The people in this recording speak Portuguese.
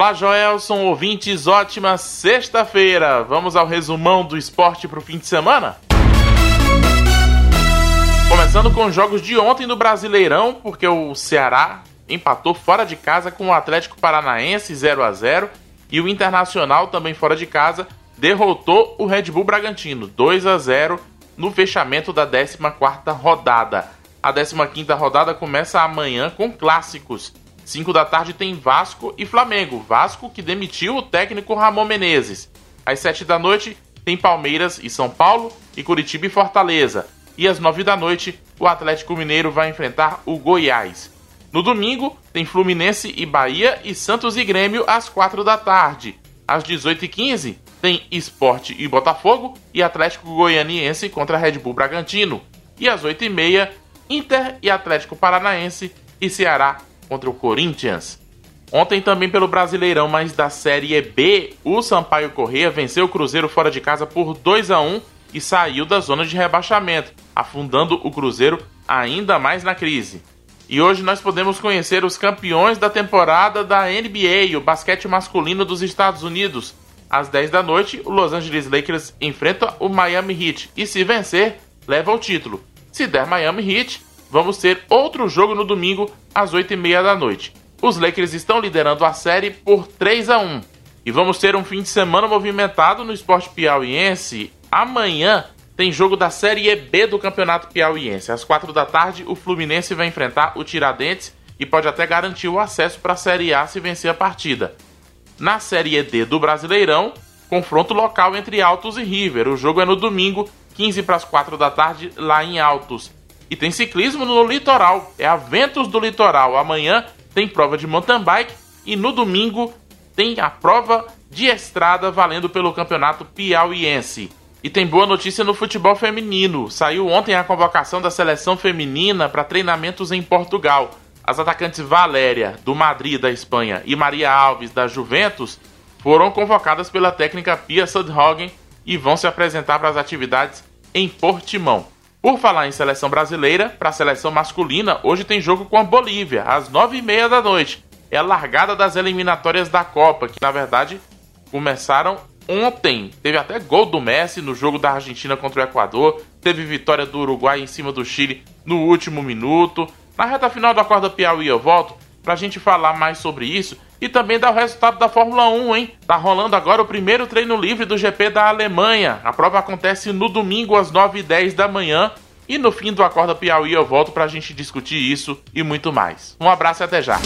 Olá, Joelson, ouvintes, ótima sexta-feira. Vamos ao resumão do esporte para o fim de semana? Começando com os jogos de ontem do Brasileirão, porque o Ceará empatou fora de casa com o Atlético Paranaense 0 a 0 e o Internacional também fora de casa derrotou o Red Bull Bragantino 2 a 0 no fechamento da 14ª rodada. A 15ª rodada começa amanhã com clássicos. 5 da tarde tem Vasco e Flamengo. Vasco que demitiu o técnico Ramon Menezes. Às 7 da noite tem Palmeiras e São Paulo e Curitiba e Fortaleza e às 9 da noite o Atlético Mineiro vai enfrentar o Goiás. No domingo tem Fluminense e Bahia e Santos e Grêmio às 4 da tarde. Às 18h15 tem Esporte e Botafogo e Atlético Goianiense contra Red Bull Bragantino. E às 8h30 Inter e Atlético Paranaense e Ceará contra o Corinthians. Ontem também pelo Brasileirão, mas da Série B, o Sampaio Corrêa venceu o Cruzeiro fora de casa por 2 a 1 e saiu da zona de rebaixamento, afundando o Cruzeiro ainda mais na crise. E hoje nós podemos conhecer os campeões da temporada da NBA, o basquete masculino dos Estados Unidos. Às 10 da noite, o Los Angeles Lakers enfrenta o Miami Heat e, se vencer, leva o título. Se der Miami Heat, vamos ter outro jogo no domingo às 8h30 da noite. Os Lakers estão liderando a série por 3 a 1 e vamos ter um fim de semana movimentado no esporte piauiense Amanhã tem jogo da Série B do Campeonato Piauiense. Às 4 da tarde, o Fluminense vai enfrentar o Tiradentes e pode até garantir o acesso para a Série A se vencer a partida. Na Série D do Brasileirão, confronto local entre Altos e River. O jogo é no domingo, 15 para as 4 da tarde, lá em Altos. E tem ciclismo no litoral, é a Ventos do Litoral. Amanhã tem prova de mountain bike e no domingo tem a prova de estrada valendo pelo Campeonato Piauiense. E tem boa notícia no futebol feminino. Saiu ontem a convocação da seleção feminina para treinamentos em Portugal. As atacantes Valéria, do Madrid, da Espanha, e Maria Alves, da Juventus, foram convocadas pela técnica Pia Sudhagen e vão se apresentar para as atividades em Portimão. Por falar em seleção brasileira, para a seleção masculina, hoje tem jogo com a Bolívia, às nove e meia da noite. É a largada das eliminatórias da Copa, que na verdade começaram ontem teve até gol do Messi no jogo da Argentina contra o Equador, teve vitória do Uruguai em cima do Chile no último minuto. Na reta final do Acorda Piauí eu volto pra gente falar mais sobre isso e também dar o resultado da Fórmula 1, hein? Tá rolando agora o primeiro treino livre do GP da Alemanha. A prova acontece no domingo às 9h10 da manhã. E no fim do Acorda Piauí eu volto pra gente discutir isso e muito mais. Um abraço e até já.